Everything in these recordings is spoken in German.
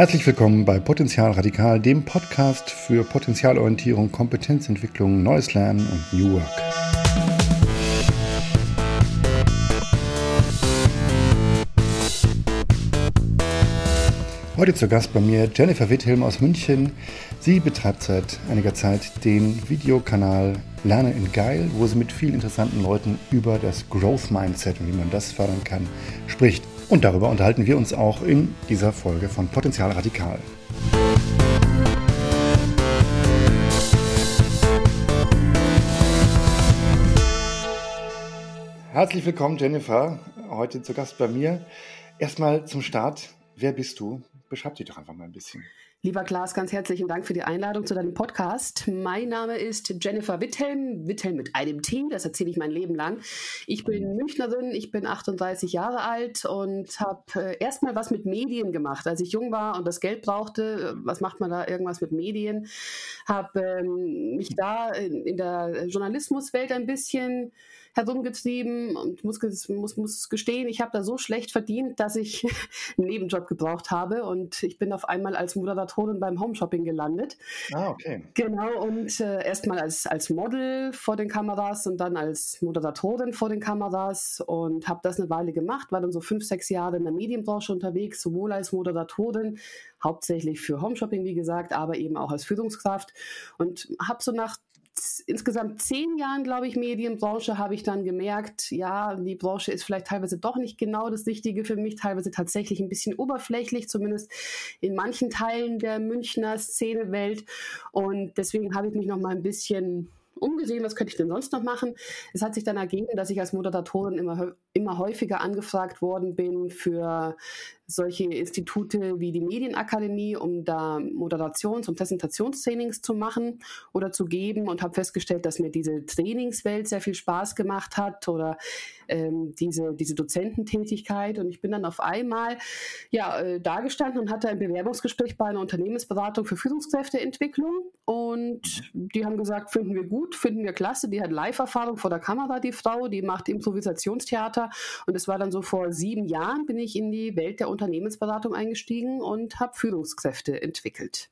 Herzlich willkommen bei Potenzial Radikal, dem Podcast für Potenzialorientierung, Kompetenzentwicklung, neues Lernen und New Work. Heute zu Gast bei mir Jennifer Witthilm aus München. Sie betreibt seit einiger Zeit den Videokanal Lerne in Geil, wo sie mit vielen interessanten Leuten über das Growth Mindset und wie man das fördern kann, spricht. Und darüber unterhalten wir uns auch in dieser Folge von Potenzial Radikal. Herzlich willkommen, Jennifer, heute zu Gast bei mir. Erstmal zum Start. Wer bist du? Beschreib dich doch einfach mal ein bisschen. Lieber Klaas, ganz herzlichen Dank für die Einladung zu deinem Podcast. Mein Name ist Jennifer Withelm, Withelm mit einem T, das erzähle ich mein Leben lang. Ich bin Münchnerin, ich bin 38 Jahre alt und habe äh, erstmal was mit Medien gemacht. Als ich jung war und das Geld brauchte, äh, was macht man da, irgendwas mit Medien, habe ähm, mich da in, in der Journalismuswelt ein bisschen herumgetrieben und muss, muss, muss gestehen, ich habe da so schlecht verdient, dass ich einen Nebenjob gebraucht habe und ich bin auf einmal als Moderatorin beim Homeshopping gelandet. Ah, okay. Genau, und äh, erstmal als, als Model vor den Kameras und dann als Moderatorin vor den Kameras und habe das eine Weile gemacht, war dann so fünf, sechs Jahre in der Medienbranche unterwegs, sowohl als Moderatorin, hauptsächlich für Homeshopping, wie gesagt, aber eben auch als Führungskraft und habe so nach insgesamt zehn Jahren, glaube ich, Medienbranche, habe ich dann gemerkt, ja, die Branche ist vielleicht teilweise doch nicht genau das Richtige für mich, teilweise tatsächlich ein bisschen oberflächlich, zumindest in manchen Teilen der Münchner Szenewelt. Und deswegen habe ich mich noch mal ein bisschen umgesehen, was könnte ich denn sonst noch machen. Es hat sich dann ergeben, dass ich als Moderatorin immer, immer häufiger angefragt worden bin für solche Institute wie die Medienakademie, um da Moderations- und Präsentationstrainings zu machen oder zu geben und habe festgestellt, dass mir diese Trainingswelt sehr viel Spaß gemacht hat oder ähm, diese, diese Dozententätigkeit. Und ich bin dann auf einmal ja, äh, dagestanden und hatte ein Bewerbungsgespräch bei einer Unternehmensberatung für Führungskräfteentwicklung. Und die haben gesagt, finden wir gut, finden wir klasse. Die hat Live-Erfahrung vor der Kamera, die Frau, die macht Improvisationstheater. Und es war dann so vor sieben Jahren, bin ich in die Welt der Unternehmensberatung eingestiegen und habe Führungskräfte entwickelt.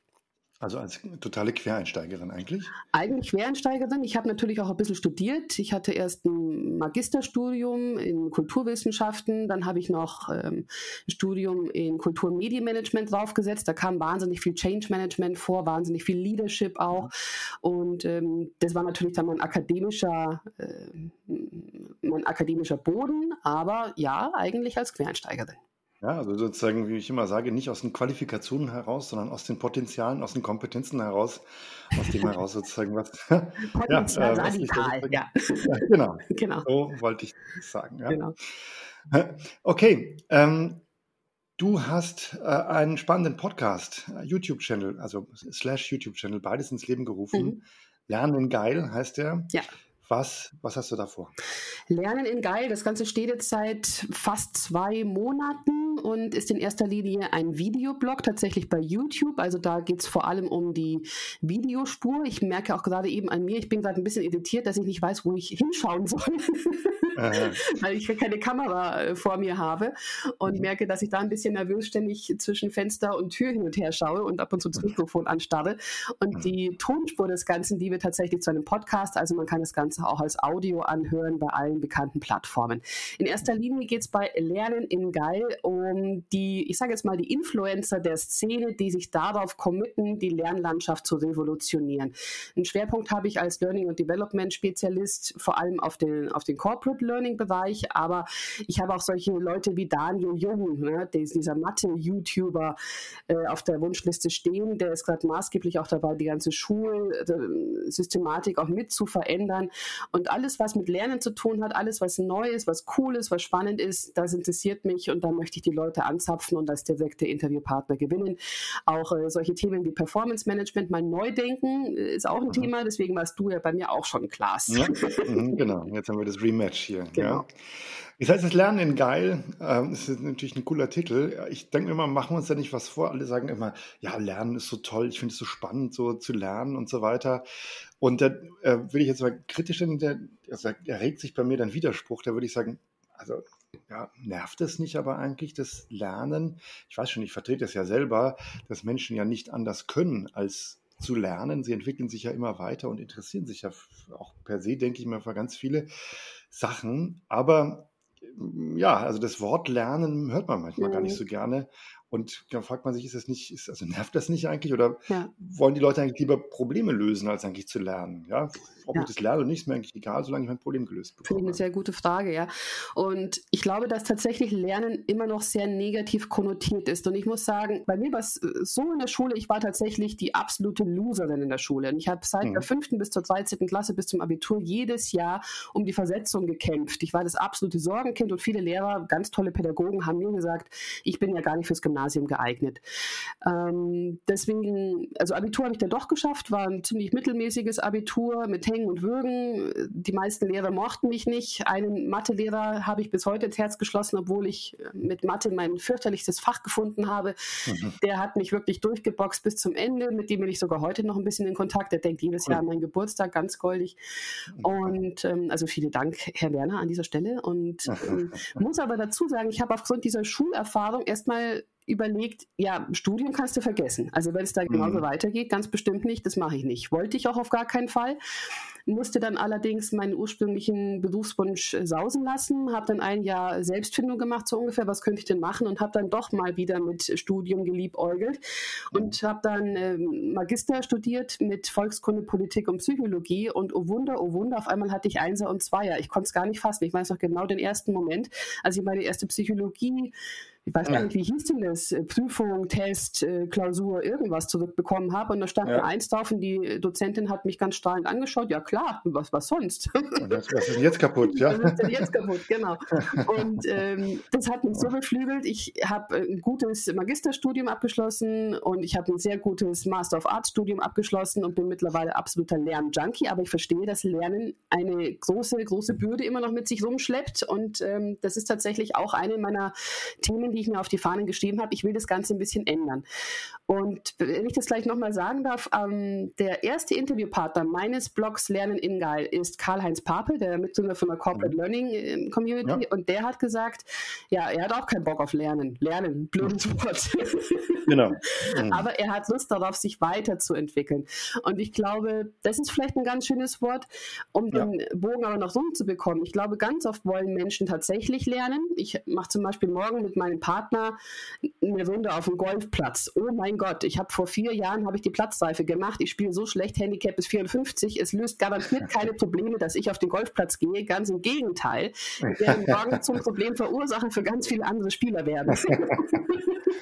Also als totale Quereinsteigerin eigentlich? Eigentlich Quereinsteigerin. Ich habe natürlich auch ein bisschen studiert. Ich hatte erst ein Magisterstudium in Kulturwissenschaften, dann habe ich noch ähm, ein Studium in Kulturmedienmanagement draufgesetzt. Da kam wahnsinnig viel Change Management vor, wahnsinnig viel Leadership auch. Und ähm, das war natürlich dann mein akademischer, äh, mein akademischer Boden, aber ja, eigentlich als Quereinsteigerin. Ja, also sozusagen, wie ich immer sage, nicht aus den Qualifikationen heraus, sondern aus den Potenzialen, aus den Kompetenzen heraus, aus dem heraus sozusagen was. Potenzial ja, äh, radikal, ja. ja. Genau, genau. So wollte ich sagen. Ja. Genau. Okay, ähm, du hast äh, einen spannenden Podcast, äh, YouTube-Channel, also slash YouTube-Channel, beides ins Leben gerufen. Mhm. Lernen geil heißt der. Ja. Was, was hast du davor? Lernen in Geil, das Ganze steht jetzt seit fast zwei Monaten und ist in erster Linie ein Videoblog, tatsächlich bei YouTube. Also da geht es vor allem um die Videospur. Ich merke auch gerade eben an mir, ich bin gerade ein bisschen irritiert, dass ich nicht weiß, wo ich hinschauen soll. weil ich keine Kamera äh, vor mir habe und mhm. merke, dass ich da ein bisschen nervös ständig zwischen Fenster und Tür hin und her schaue und ab und zu das Mikrofon anstarre. Und mhm. die Tonspur des Ganzen, die wird tatsächlich zu einem Podcast, also man kann das Ganze auch als Audio anhören bei allen bekannten Plattformen. In erster Linie geht es bei Lernen in Geil um die, ich sage jetzt mal, die Influencer der Szene, die sich darauf committen, die Lernlandschaft zu revolutionieren. Einen Schwerpunkt habe ich als Learning und Development Spezialist vor allem auf den, auf den Corporate Learning-Bereich, aber ich habe auch solche Leute wie Daniel Jung, ne, dieser Mathe-YouTuber, äh, auf der Wunschliste stehen. Der ist gerade maßgeblich auch dabei, die ganze Schulsystematik auch mit zu verändern. Und alles, was mit Lernen zu tun hat, alles, was neu ist, was cool ist, was spannend ist, das interessiert mich und da möchte ich die Leute anzapfen und als direkte Interviewpartner gewinnen. Auch äh, solche Themen wie Performance Management mal neu denken äh, ist auch ein mhm. Thema, deswegen warst du ja bei mir auch schon Klaas. Ja, mhm, genau, jetzt haben wir das Rematch hier hier. Genau. Ja. Das heißt, das Lernen in geil, ähm, ist natürlich ein cooler Titel. Ich denke immer, machen wir uns da nicht was vor. Alle sagen immer, ja, Lernen ist so toll, ich finde es so spannend, so zu lernen und so weiter. Und da äh, will ich jetzt mal kritisch, denn der, also, erregt sich bei mir dann Widerspruch. Da würde ich sagen, also ja, nervt es nicht aber eigentlich, das Lernen? Ich weiß schon, ich vertrete es ja selber, dass Menschen ja nicht anders können, als zu lernen. Sie entwickeln sich ja immer weiter und interessieren sich ja auch per se, denke ich mal, für ganz viele Sachen. Aber ja, also das Wort Lernen hört man manchmal mhm. gar nicht mhm. so gerne. Und dann fragt man sich, ist das nicht, ist, also nervt das nicht eigentlich? Oder ja. wollen die Leute eigentlich lieber Probleme lösen, als eigentlich zu lernen? Ja, ob ja. ich das lerne oder nicht, ist mir eigentlich egal, solange ich mein Problem gelöst bekomme. Finde ich eine sehr gute Frage, ja. Und ich glaube, dass tatsächlich Lernen immer noch sehr negativ konnotiert ist. Und ich muss sagen, bei mir war es äh, so in der Schule, ich war tatsächlich die absolute Loserin in der Schule. Und ich habe seit mhm. der fünften bis zur 13. Klasse bis zum Abitur jedes Jahr um die Versetzung gekämpft. Ich war das absolute Sorgenkind und viele Lehrer, ganz tolle Pädagogen haben mir gesagt, ich bin ja gar nicht fürs Gymnasium Gymnasium geeignet. Ähm, deswegen, also Abitur habe ich dann doch geschafft, war ein ziemlich mittelmäßiges Abitur mit Hängen und Würgen. Die meisten Lehrer mochten mich nicht. Einen Mathelehrer habe ich bis heute ins Herz geschlossen, obwohl ich mit Mathe mein fürchterlichstes Fach gefunden habe. Mhm. Der hat mich wirklich durchgeboxt bis zum Ende, mit dem bin ich sogar heute noch ein bisschen in Kontakt. Der denkt jedes Jahr an meinen Geburtstag, ganz goldig. Und ähm, also vielen Dank, Herr Werner, an dieser Stelle. Und ähm, muss aber dazu sagen, ich habe aufgrund dieser Schulerfahrung erstmal überlegt, ja, Studium kannst du vergessen. Also wenn es da genauso mhm. weitergeht, ganz bestimmt nicht, das mache ich nicht. Wollte ich auch auf gar keinen Fall. Musste dann allerdings meinen ursprünglichen Berufswunsch sausen lassen, habe dann ein Jahr Selbstfindung gemacht, so ungefähr, was könnte ich denn machen und habe dann doch mal wieder mit Studium geliebäugelt und habe dann äh, Magister studiert mit Volkskunde, Politik und Psychologie und oh Wunder, oh Wunder, auf einmal hatte ich Einser und Zweier. Ich konnte es gar nicht fassen. Ich weiß noch genau den ersten Moment, als ich meine erste Psychologie ich weiß gar nicht, wie hieß denn das, äh, Prüfung, Test, äh, Klausur, irgendwas zurückbekommen habe. Und da stand ja. Eins drauf und die Dozentin hat mich ganz strahlend angeschaut. Ja klar, was, was sonst? Das, was ist denn jetzt kaputt? Ja? Was ist denn jetzt kaputt, genau. Und ähm, das hat mich so beflügelt. Ich habe ein gutes Magisterstudium abgeschlossen und ich habe ein sehr gutes Master of Arts Studium abgeschlossen und bin mittlerweile absoluter Lernjunkie. Aber ich verstehe, dass Lernen eine große, große Bürde immer noch mit sich rumschleppt. Und ähm, das ist tatsächlich auch eine meiner Themen, die die ich mir auf die Fahnen geschrieben habe, ich will das Ganze ein bisschen ändern. Und wenn ich das gleich nochmal sagen darf, ähm, der erste Interviewpartner meines Blogs Lernen in Geil ist Karl-Heinz Papel, der Mitgründer von der Corporate mhm. Learning ähm, Community. Ja. Und der hat gesagt, ja, er hat auch keinen Bock auf Lernen. Lernen, blödes Wort. Genau. Mhm. Aber er hat Lust darauf, sich weiterzuentwickeln. Und ich glaube, das ist vielleicht ein ganz schönes Wort, um ja. den Bogen aber noch rumzubekommen. Ich glaube, ganz oft wollen Menschen tatsächlich lernen. Ich mache zum Beispiel morgen mit Partner eine Runde auf dem Golfplatz. Oh mein Gott, ich habe vor vier Jahren habe ich die Platzreife gemacht. Ich spiele so schlecht, Handicap bis 54. Es löst garantiert keine Probleme, dass ich auf den Golfplatz gehe. Ganz im Gegenteil. Ich werde morgen zum Problem verursachen für ganz viele andere Spieler werden.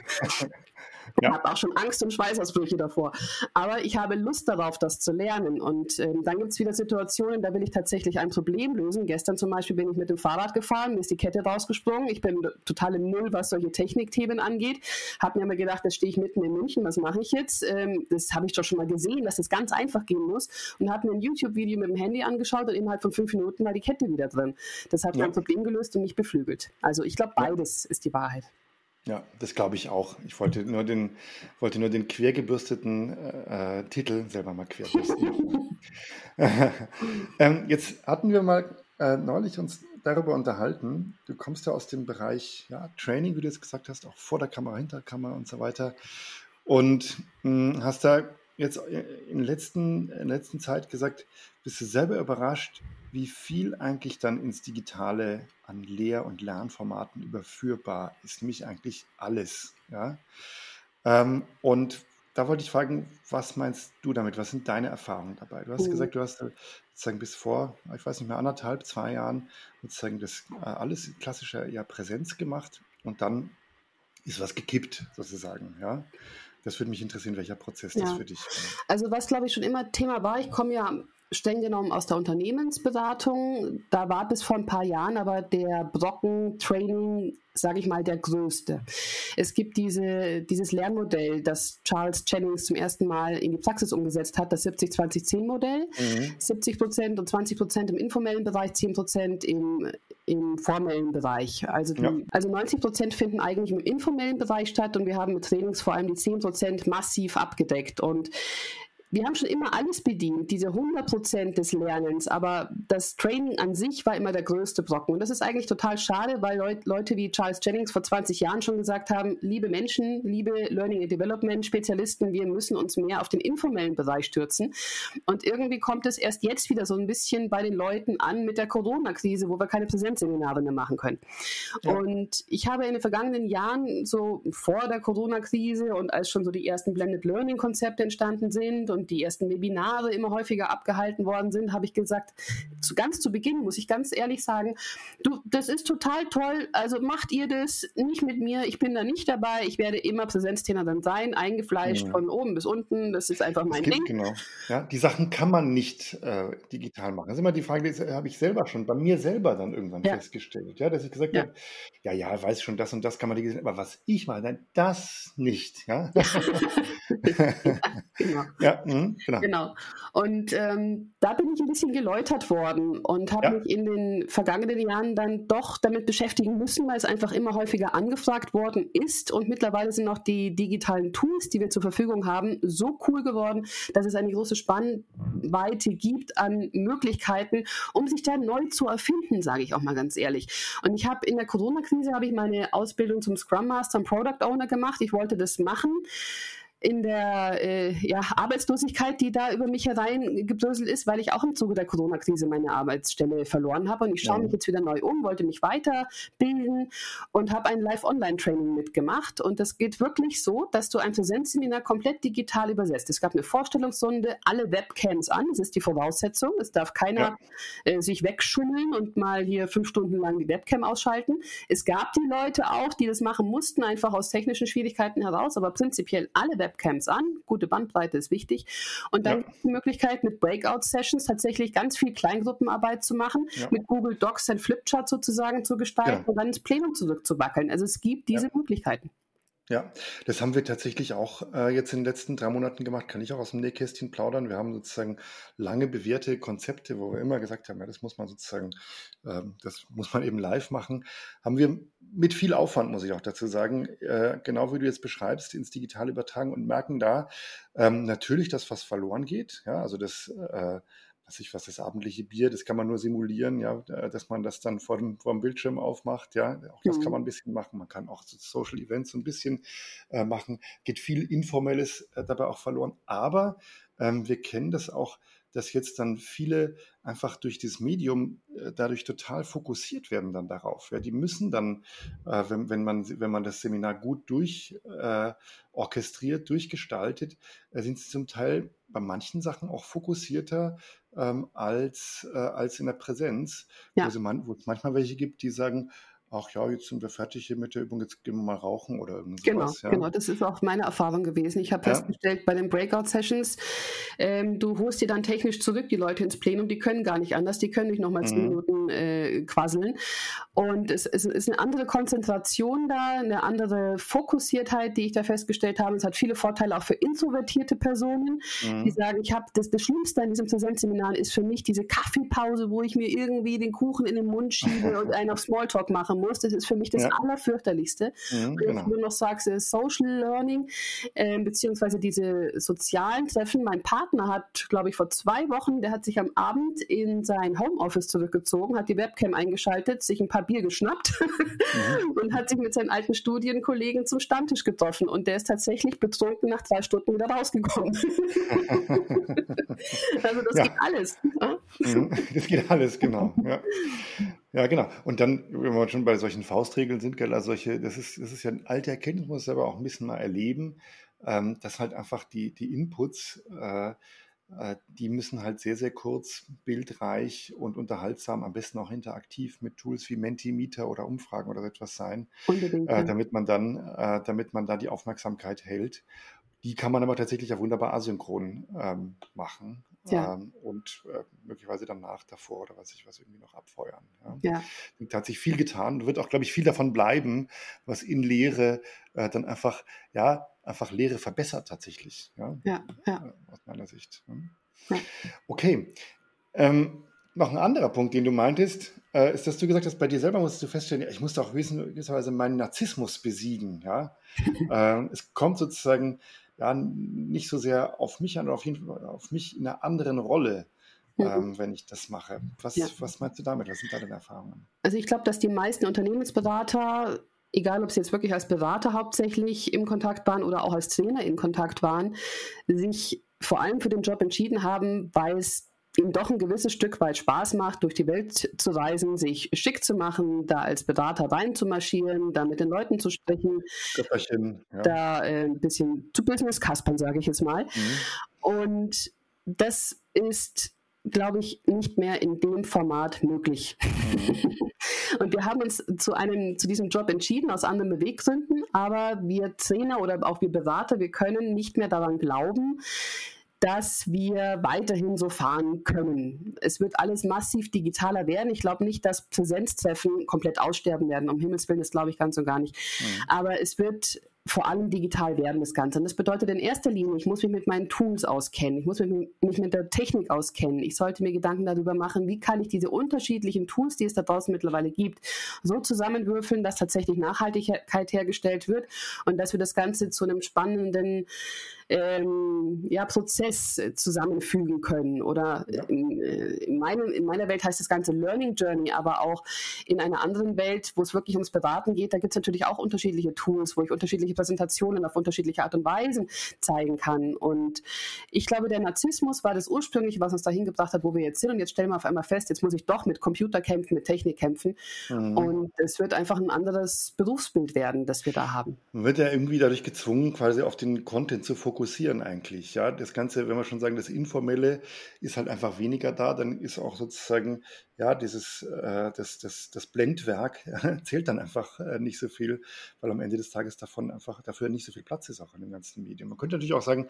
Ich ja. habe auch schon Angst und Schweißausbrüche davor. Aber ich habe Lust darauf, das zu lernen. Und ähm, dann gibt es wieder Situationen, da will ich tatsächlich ein Problem lösen. Gestern zum Beispiel bin ich mit dem Fahrrad gefahren, mir ist die Kette rausgesprungen. Ich bin total im Null, was solche Technikthemen angeht. Habe mir aber gedacht, da stehe ich mitten in München, was mache ich jetzt? Ähm, das habe ich doch schon mal gesehen, dass das ganz einfach gehen muss. Und habe mir ein YouTube-Video mit dem Handy angeschaut und innerhalb von fünf Minuten war die Kette wieder drin. Das hat ja. mein Problem gelöst und mich beflügelt. Also ich glaube, beides ja. ist die Wahrheit. Ja, das glaube ich auch. Ich wollte nur den, wollte nur den quergebürsteten äh, Titel selber mal querbürsten. ähm, jetzt hatten wir mal äh, neulich uns darüber unterhalten. Du kommst ja aus dem Bereich ja, Training, wie du jetzt gesagt hast, auch vor der Kamera, hinter der Kamera und so weiter. Und mh, hm, hast da jetzt in, letzten, in letzter Zeit gesagt, bist du selber überrascht, wie viel eigentlich dann ins Digitale an Lehr- und Lernformaten überführbar ist, nämlich eigentlich alles. Ja? Ähm, und da wollte ich fragen, was meinst du damit? Was sind deine Erfahrungen dabei? Du hast mhm. gesagt, du hast sozusagen bis vor, ich weiß nicht mehr, anderthalb, zwei Jahren sozusagen das äh, alles klassische ja, Präsenz gemacht und dann ist was gekippt sozusagen. Ja? Das würde mich interessieren, welcher Prozess ja. das für dich war. Also was, glaube ich, schon immer Thema war, ich komme ja streng genommen aus der Unternehmensberatung. Da war bis vor ein paar Jahren aber der Brocken Training, sage ich mal, der größte. Es gibt diese, dieses Lernmodell, das Charles Jennings zum ersten Mal in die Praxis umgesetzt hat, das 70-20-10-Modell. Mhm. 70 Prozent und 20 Prozent im informellen Bereich, 10 Prozent im, im formellen Bereich. Also, die, ja. also 90 Prozent finden eigentlich im informellen Bereich statt und wir haben mit Trainings vor allem die 10 Prozent massiv abgedeckt. Und wir haben schon immer alles bedient, diese 100 Prozent des Lernens, aber das Training an sich war immer der größte Brocken. Und das ist eigentlich total schade, weil Leut, Leute wie Charles Jennings vor 20 Jahren schon gesagt haben, liebe Menschen, liebe Learning and Development Spezialisten, wir müssen uns mehr auf den informellen Bereich stürzen. Und irgendwie kommt es erst jetzt wieder so ein bisschen bei den Leuten an mit der Corona-Krise, wo wir keine Präsenzseminare mehr machen können. Ja. Und ich habe in den vergangenen Jahren, so vor der Corona-Krise und als schon so die ersten Blended Learning-Konzepte entstanden sind und die ersten Webinare immer häufiger abgehalten worden sind, habe ich gesagt, zu, ganz zu Beginn muss ich ganz ehrlich sagen, du, das ist total toll, also macht ihr das nicht mit mir, ich bin da nicht dabei, ich werde immer Präsenztrainer dann sein, eingefleischt ja. von oben bis unten, das ist einfach mein Ding. Genau, ja, die Sachen kann man nicht äh, digital machen. Das ist immer die Frage, die habe ich selber schon bei mir selber dann irgendwann ja. festgestellt, ja, dass ich gesagt ja. habe, ja, ja, weiß schon, das und das kann man digital, aber was ich mache, nein, das nicht, ja. genau. Ja, mh, genau. genau. Und ähm, da bin ich ein bisschen geläutert worden und habe ja. mich in den vergangenen Jahren dann doch damit beschäftigen müssen, weil es einfach immer häufiger angefragt worden ist. Und mittlerweile sind auch die digitalen Tools, die wir zur Verfügung haben, so cool geworden, dass es eine große Spannweite gibt an Möglichkeiten, um sich da neu zu erfinden, sage ich auch mal ganz ehrlich. Und ich habe in der Corona-Krise habe ich meine Ausbildung zum Scrum Master und Product Owner gemacht. Ich wollte das machen in der äh, ja, Arbeitslosigkeit, die da über mich hereingebröselt ist, weil ich auch im Zuge der Corona-Krise meine Arbeitsstelle verloren habe. Und ich schaue ja. mich jetzt wieder neu um, wollte mich weiterbilden und habe ein Live-Online-Training mitgemacht. Und das geht wirklich so, dass du ein Präsenzseminar komplett digital übersetzt. Es gab eine Vorstellungsrunde, alle Webcams an, das ist die Voraussetzung. Es darf keiner ja. äh, sich wegschummeln und mal hier fünf Stunden lang die Webcam ausschalten. Es gab die Leute auch, die das machen mussten, einfach aus technischen Schwierigkeiten heraus, aber prinzipiell alle Webcams Webcams an. Gute Bandbreite ist wichtig. Und dann ja. die Möglichkeit, mit Breakout-Sessions tatsächlich ganz viel Kleingruppenarbeit zu machen, ja. mit Google Docs ein Flipchart sozusagen zu gestalten ja. und dann ins Plenum zurückzuwackeln. Also es gibt diese Möglichkeiten. Ja, das haben wir tatsächlich auch äh, jetzt in den letzten drei Monaten gemacht. Kann ich auch aus dem Nähkästchen plaudern. Wir haben sozusagen lange bewährte Konzepte, wo wir immer gesagt haben, ja, das muss man sozusagen, äh, das muss man eben live machen. Haben wir mit viel Aufwand, muss ich auch dazu sagen, äh, genau wie du jetzt beschreibst, ins Digitale übertragen und merken da ähm, natürlich, dass was verloren geht. Ja, also das äh, was ich was das abendliche Bier, das kann man nur simulieren, ja, dass man das dann vor dem, vor dem Bildschirm aufmacht, ja, auch das mhm. kann man ein bisschen machen. Man kann auch so Social Events so ein bisschen äh, machen. Geht viel Informelles äh, dabei auch verloren. Aber ähm, wir kennen das auch, dass jetzt dann viele einfach durch das Medium äh, dadurch total fokussiert werden dann darauf. Ja, die müssen dann, äh, wenn, wenn, man, wenn man das Seminar gut durch äh, orchestriert, durchgestaltet, äh, sind sie zum Teil bei manchen Sachen auch fokussierter ähm, als, äh, als in der Präsenz, ja. wo, man, wo es manchmal welche gibt, die sagen, ach ja, jetzt sind wir fertig hier mit der Übung, jetzt gehen wir mal rauchen oder irgendwas. Genau, ja. genau, das ist auch meine Erfahrung gewesen. Ich habe ja. festgestellt, bei den Breakout-Sessions, ähm, du holst dir dann technisch zurück die Leute ins Plenum, die können gar nicht anders, die können nicht nochmal zehn mhm. Minuten äh, quasseln. Und es, es, ist eine andere Konzentration da, eine andere Fokussiertheit, die ich da festgestellt habe. Es hat viele Vorteile auch für introvertierte Personen, mhm. die sagen, ich habe das, das Schlimmste an diesem Präsenzseminar ist für mich diese Kaffeepause, wo ich mir irgendwie den Kuchen in den Mund schiebe und einen auf Smalltalk mache muss. Das ist für mich das ja. Allerfürchterlichste. Mhm, und genau. ich nur noch sage, Social Learning, äh, beziehungsweise diese sozialen Treffen. Mein Partner hat, glaube ich, vor zwei Wochen, der hat sich am Abend in sein Homeoffice zurückgezogen, hat die Webcam eingeschaltet, sich ein paar Bier geschnappt mhm. und hat sich mit seinen alten Studienkollegen zum Stammtisch getroffen. Und der ist tatsächlich betrunken nach drei Stunden wieder rausgekommen. also das ja. geht alles. Ne? Mhm. Das geht alles, genau. Ja. Ja, genau. Und dann, wenn wir schon bei solchen Faustregeln sind, gell, also solche, das ist, das ist ja eine alte Erkenntnis, muss ich aber auch ein bisschen mal erleben, ähm, dass halt einfach die, die Inputs, äh, äh, die müssen halt sehr, sehr kurz, bildreich und unterhaltsam, am besten auch interaktiv mit Tools wie Mentimeter oder Umfragen oder so etwas sein, äh, damit man dann, äh, damit man da die Aufmerksamkeit hält. Die kann man aber tatsächlich ja wunderbar asynchron ähm, machen ja. ähm, und äh, möglicherweise danach, davor oder was ich was irgendwie noch abfeuern. Ja. ja. Da hat sich viel getan. Wird auch, glaube ich, viel davon bleiben, was in Lehre äh, dann einfach, ja, einfach Lehre verbessert tatsächlich. Ja, ja, ja. Aus meiner Sicht. Ja. Okay. Ähm, noch ein anderer Punkt, den du meintest, äh, ist, dass du gesagt hast, bei dir selber musst du feststellen, ich musste auch gewisserweise meinen Narzissmus besiegen. Ja? äh, es kommt sozusagen ja, nicht so sehr auf mich an, auf, jeden Fall auf mich in einer anderen Rolle mhm. ähm, wenn ich das mache. Was, ja. was meinst du damit? Was sind da deine Erfahrungen? Also ich glaube, dass die meisten Unternehmensberater egal ob sie jetzt wirklich als Berater hauptsächlich im Kontakt waren oder auch als Trainer in Kontakt waren, sich vor allem für den Job entschieden haben, weil es ihm doch ein gewisses Stück weit Spaß macht, durch die Welt zu reisen, sich schick zu machen, da als Berater reinzumarschieren, da mit den Leuten zu sprechen, ja. da äh, ein bisschen zu Business kaspern, sage ich jetzt mal. Mhm. Und das ist glaube ich, nicht mehr in dem Format möglich. und wir haben uns zu einem, zu diesem Job entschieden, aus anderen Beweggründen, aber wir Trainer oder auch wir Berater, wir können nicht mehr daran glauben, dass wir weiterhin so fahren können. Es wird alles massiv digitaler werden. Ich glaube nicht, dass Präsenztreffen komplett aussterben werden. Um Himmels Willen, das glaube ich ganz und gar nicht. Mhm. Aber es wird vor allem digital werden, das Ganze. Und das bedeutet in erster Linie, ich muss mich mit meinen Tools auskennen, ich muss mich, mich mit der Technik auskennen, ich sollte mir Gedanken darüber machen, wie kann ich diese unterschiedlichen Tools, die es da draußen mittlerweile gibt, so zusammenwürfeln, dass tatsächlich Nachhaltigkeit hergestellt wird und dass wir das Ganze zu einem spannenden ähm, ja, Prozess zusammenfügen können. Oder ja. in, äh, in, meinem, in meiner Welt heißt das Ganze Learning Journey, aber auch in einer anderen Welt, wo es wirklich ums Beraten geht, da gibt es natürlich auch unterschiedliche Tools, wo ich unterschiedliche Präsentationen auf unterschiedliche Art und Weisen zeigen kann. Und ich glaube, der Narzissmus war das ursprüngliche, was uns dahin gebracht hat, wo wir jetzt sind. Und jetzt stellen wir auf einmal fest, jetzt muss ich doch mit Computer kämpfen, mit Technik kämpfen. Mhm. Und es wird einfach ein anderes Berufsbild werden, das wir da haben. Man wird ja irgendwie dadurch gezwungen, quasi auf den Content zu fokussieren fokussieren eigentlich. Ja, das Ganze, wenn wir schon sagen, das Informelle ist halt einfach weniger da, dann ist auch sozusagen, ja, dieses, äh, das, das, das Blendwerk ja, zählt dann einfach äh, nicht so viel, weil am Ende des Tages davon einfach dafür nicht so viel Platz ist auch in den ganzen Medien. Man könnte natürlich auch sagen,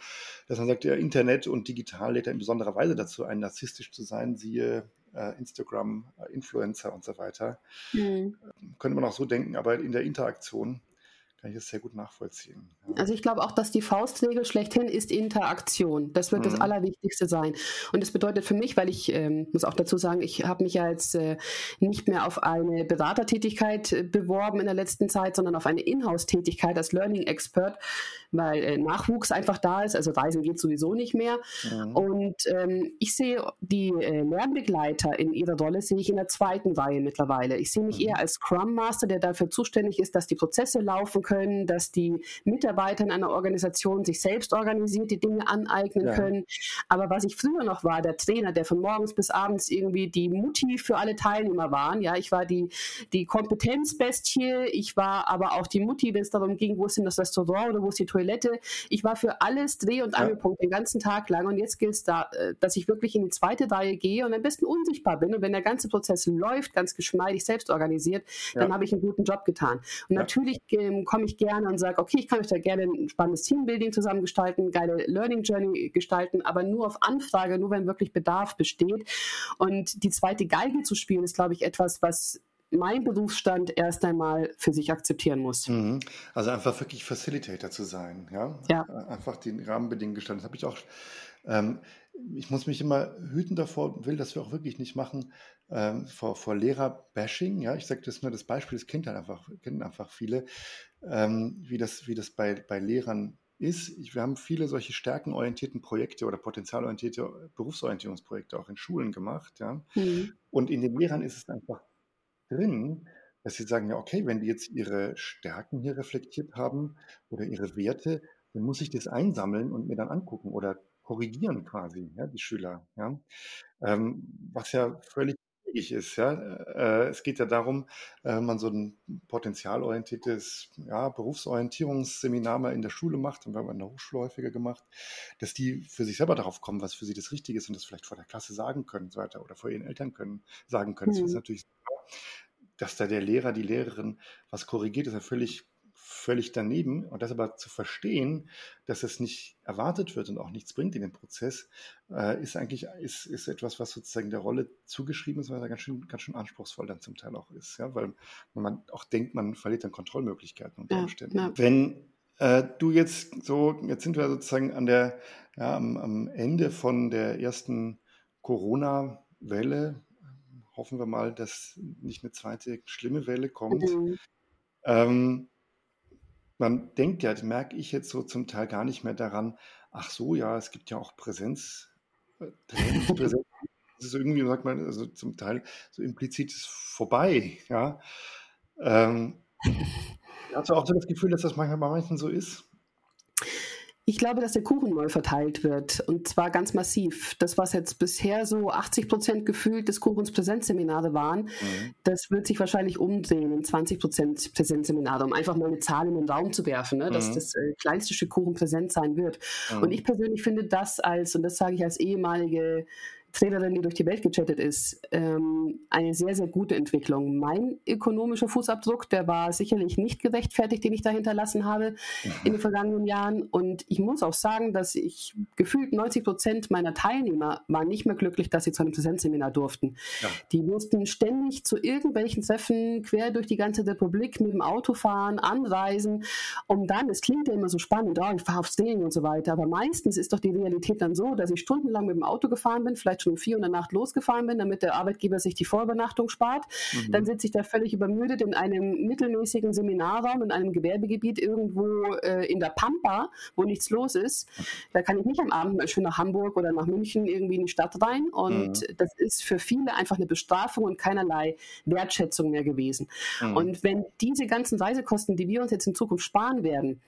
dass man sagt, ja, Internet und digital lädt ja in besonderer Weise dazu ein, narzisstisch zu sein, siehe äh, Instagram, äh, Influencer und so weiter. Mhm. Könnte man auch so denken, aber in der Interaktion kann ich das sehr gut nachvollziehen. Ja. Also ich glaube auch, dass die Faustregel schlechthin ist Interaktion. Das wird mhm. das Allerwichtigste sein. Und das bedeutet für mich, weil ich ähm, muss auch dazu sagen, ich habe mich ja jetzt äh, nicht mehr auf eine Beratertätigkeit äh, beworben in der letzten Zeit, sondern auf eine Inhouse-Tätigkeit als Learning Expert, weil äh, Nachwuchs einfach da ist. Also Reisen geht sowieso nicht mehr. Mhm. Und ähm, ich sehe die äh, Lernbegleiter in ihrer Rolle, sehe ich in der zweiten Reihe mittlerweile. Ich sehe mich mhm. eher als Scrum Master, der dafür zuständig ist, dass die Prozesse laufen können, dass die Mitarbeiter in einer Organisation sich selbst organisiert, die Dinge aneignen ja. können. Aber was ich früher noch war, der Trainer, der von morgens bis abends irgendwie die Mutti für alle Teilnehmer war. Ja, ich war die, die Kompetenzbestie, ich war aber auch die Mutti, wenn es darum ging, wo ist denn das Restaurant oder wo ist die Toilette. Ich war für alles Dreh- und Angelpunkt ja. den ganzen Tag lang. Und jetzt gilt es da, äh, dass ich wirklich in die zweite Reihe gehe und am besten unsichtbar bin. Und wenn der ganze Prozess läuft, ganz geschmeidig selbst organisiert, ja. dann habe ich einen guten Job getan. Und natürlich ähm, komme ich gerne und sage, okay, ich kann euch da gerne ein spannendes Teambuilding zusammengestalten, geile Learning Journey gestalten, aber nur auf Anfrage, nur wenn wirklich Bedarf besteht. Und die zweite Geige zu spielen, ist, glaube ich, etwas, was mein Berufsstand erst einmal für sich akzeptieren muss. Mhm. Also einfach wirklich Facilitator zu sein, ja? ja. Einfach die Rahmenbedingungen gestalten. Das habe ich auch. Ähm, ich muss mich immer hüten davor, will das wir auch wirklich nicht machen, ähm, vor, vor Lehrer-Bashing. Ja, ich sage das nur das Beispiel, das kennt halt einfach, kennen einfach viele, ähm, wie das, wie das bei, bei Lehrern ist. Ich, wir haben viele solche stärkenorientierten Projekte oder potenzialorientierte Berufsorientierungsprojekte auch in Schulen gemacht. Ja? Mhm. Und in den Lehrern ist es einfach drin, dass sie sagen, ja, okay, wenn die jetzt ihre Stärken hier reflektiert haben oder ihre Werte, dann muss ich das einsammeln und mir dann angucken oder korrigieren quasi, ja, die Schüler. Ja? Ähm, was ja völlig wichtig ist. Ja? Äh, es geht ja darum, äh, man so ein potenzialorientiertes ja, Berufsorientierungsseminar mal in der Schule macht und wir haben in der Hochschule häufiger gemacht, dass die für sich selber darauf kommen, was für sie das Richtige ist und das vielleicht vor der Klasse sagen können und so weiter oder vor ihren Eltern können, sagen können. Mhm. Das ist natürlich, dass da der Lehrer, die Lehrerin was korrigiert, ist ja völlig völlig daneben. Und das aber zu verstehen, dass es nicht erwartet wird und auch nichts bringt in den Prozess, äh, ist eigentlich ist, ist etwas, was sozusagen der Rolle zugeschrieben ist, weil er ganz schön, ganz schön anspruchsvoll dann zum Teil auch ist. Ja? Weil man auch denkt, man verliert dann Kontrollmöglichkeiten unter Umständen. Ja, ja. Wenn äh, du jetzt so, jetzt sind wir sozusagen an der, ja, am, am Ende von der ersten Corona-Welle. Hoffen wir mal, dass nicht eine zweite schlimme Welle kommt. Mhm. Ähm, man denkt ja, das merke ich jetzt so zum Teil gar nicht mehr daran, ach so, ja, es gibt ja auch Präsenz. Äh, Präsenz das ist irgendwie, sagt man, also zum Teil so implizit ist vorbei, ja. Ähm, hast du auch so das Gefühl, dass das manchmal bei manchen so ist? Ich glaube, dass der Kuchen neu verteilt wird und zwar ganz massiv. Das, was jetzt bisher so 80 Prozent gefühlt des Kuchens Präsenzseminare waren, mhm. das wird sich wahrscheinlich umdrehen in 20 Prozent Präsenzseminare, um einfach mal eine Zahl in den Raum zu werfen, ne? dass mhm. das äh, kleinste Stück Kuchen präsent sein wird. Mhm. Und ich persönlich finde das als, und das sage ich als ehemalige Trainerin, die durch die Welt gechattet ist, ähm, eine sehr, sehr gute Entwicklung. Mein ökonomischer Fußabdruck, der war sicherlich nicht gerechtfertigt, den ich da hinterlassen habe mhm. in den vergangenen Jahren. Und ich muss auch sagen, dass ich gefühlt 90 Prozent meiner Teilnehmer waren nicht mehr glücklich, dass sie zu einem Präsenzseminar durften. Ja. Die mussten ständig zu irgendwelchen Treffen quer durch die ganze Republik mit dem Auto fahren, anreisen, um dann, es klingt ja immer so spannend, oh, ich fahre aufs Training und so weiter, aber meistens ist doch die Realität dann so, dass ich stundenlang mit dem Auto gefahren bin, vielleicht schon um vier Uhr in der Nacht losgefahren bin, damit der Arbeitgeber sich die Vorübernachtung spart. Mhm. Dann sitze ich da völlig übermüdet in einem mittelmäßigen Seminarraum, in einem Gewerbegebiet irgendwo äh, in der Pampa, wo nichts los ist. Da kann ich nicht am Abend mal schön nach Hamburg oder nach München irgendwie in die Stadt rein. Und mhm. das ist für viele einfach eine Bestrafung und keinerlei Wertschätzung mehr gewesen. Mhm. Und wenn diese ganzen Reisekosten, die wir uns jetzt in Zukunft sparen werden,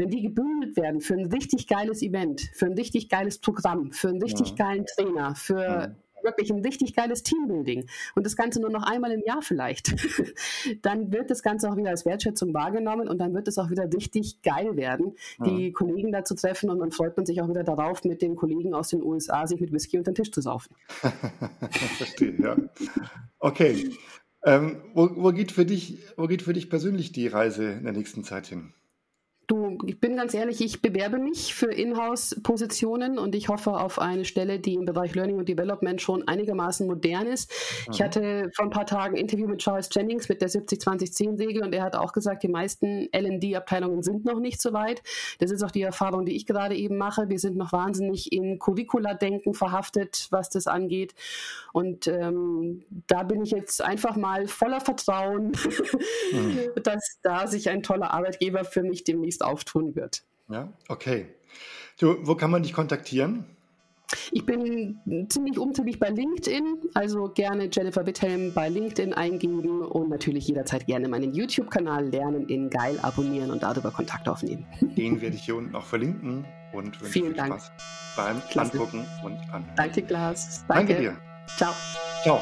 wenn die gebündelt werden für ein richtig geiles Event, für ein richtig geiles Programm, für einen richtig ja. geilen Trainer, für ja. wirklich ein richtig geiles Teambuilding und das Ganze nur noch einmal im Jahr vielleicht, dann wird das Ganze auch wieder als Wertschätzung wahrgenommen und dann wird es auch wieder richtig geil werden, ja. die Kollegen da zu treffen und dann freut man sich auch wieder darauf, mit den Kollegen aus den USA sich mit Whisky unter den Tisch zu saufen. Verstehe, ja. Okay. Ähm, wo, wo, geht für dich, wo geht für dich persönlich die Reise in der nächsten Zeit hin? Du, ich bin ganz ehrlich, ich bewerbe mich für Inhouse-Positionen und ich hoffe auf eine Stelle, die im Bereich Learning und Development schon einigermaßen modern ist. Mhm. Ich hatte vor ein paar Tagen ein Interview mit Charles Jennings mit der 70-20-10-Regel und er hat auch gesagt, die meisten LD-Abteilungen sind noch nicht so weit. Das ist auch die Erfahrung, die ich gerade eben mache. Wir sind noch wahnsinnig in Curricula-Denken verhaftet, was das angeht. Und ähm, da bin ich jetzt einfach mal voller Vertrauen, mhm. dass da sich ein toller Arbeitgeber für mich demnächst demnächst auftun wird. Ja, okay. Du, wo kann man dich kontaktieren? Ich bin ziemlich umtriebig bei LinkedIn, also gerne Jennifer Witthelm bei LinkedIn eingeben und natürlich jederzeit gerne meinen YouTube-Kanal Lernen in Geil abonnieren und darüber Kontakt aufnehmen. Den werde ich hier unten auch verlinken und Vielen viel Dank. Spaß beim Klasse. Angucken und Anhören. Danke, Klaas. Danke. Danke dir. Ciao. Ciao.